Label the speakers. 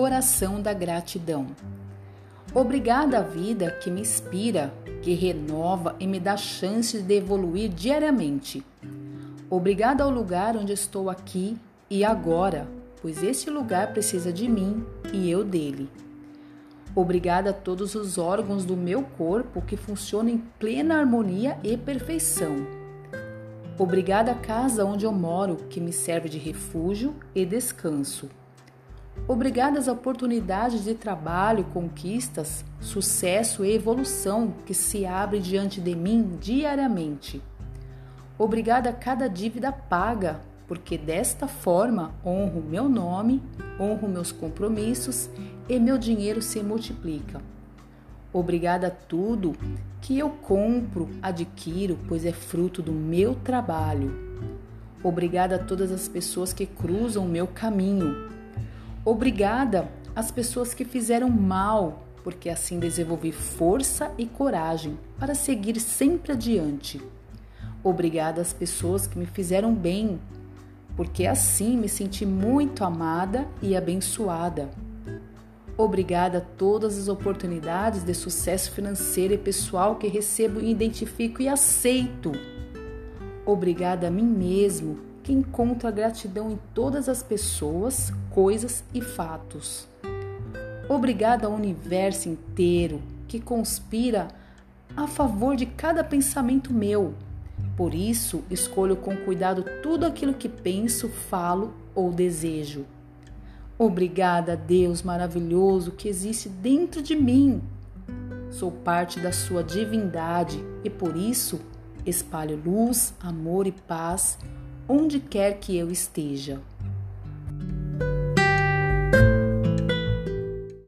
Speaker 1: Oração da gratidão. Obrigada à vida que me inspira, que renova e me dá chance de evoluir diariamente. Obrigada ao lugar onde estou aqui e agora, pois este lugar precisa de mim e eu dele. Obrigada a todos os órgãos do meu corpo que funcionam em plena harmonia e perfeição. Obrigada à casa onde eu moro, que me serve de refúgio e descanso. Obrigada às oportunidades de trabalho, conquistas, sucesso e evolução que se abrem diante de mim diariamente. Obrigada a cada dívida paga, porque desta forma honro meu nome, honro meus compromissos e meu dinheiro se multiplica. Obrigada a tudo que eu compro, adquiro, pois é fruto do meu trabalho. Obrigada a todas as pessoas que cruzam o meu caminho Obrigada às pessoas que fizeram mal, porque assim desenvolvi força e coragem para seguir sempre adiante. Obrigada às pessoas que me fizeram bem, porque assim me senti muito amada e abençoada. Obrigada a todas as oportunidades de sucesso financeiro e pessoal que recebo, identifico e aceito. Obrigada a mim mesmo encontro a gratidão em todas as pessoas, coisas e fatos. Obrigada ao universo inteiro que conspira a favor de cada pensamento meu. Por isso, escolho com cuidado tudo aquilo que penso, falo ou desejo. Obrigada, Deus maravilhoso que existe dentro de mim. Sou parte da sua divindade e por isso espalho luz, amor e paz onde quer que eu esteja.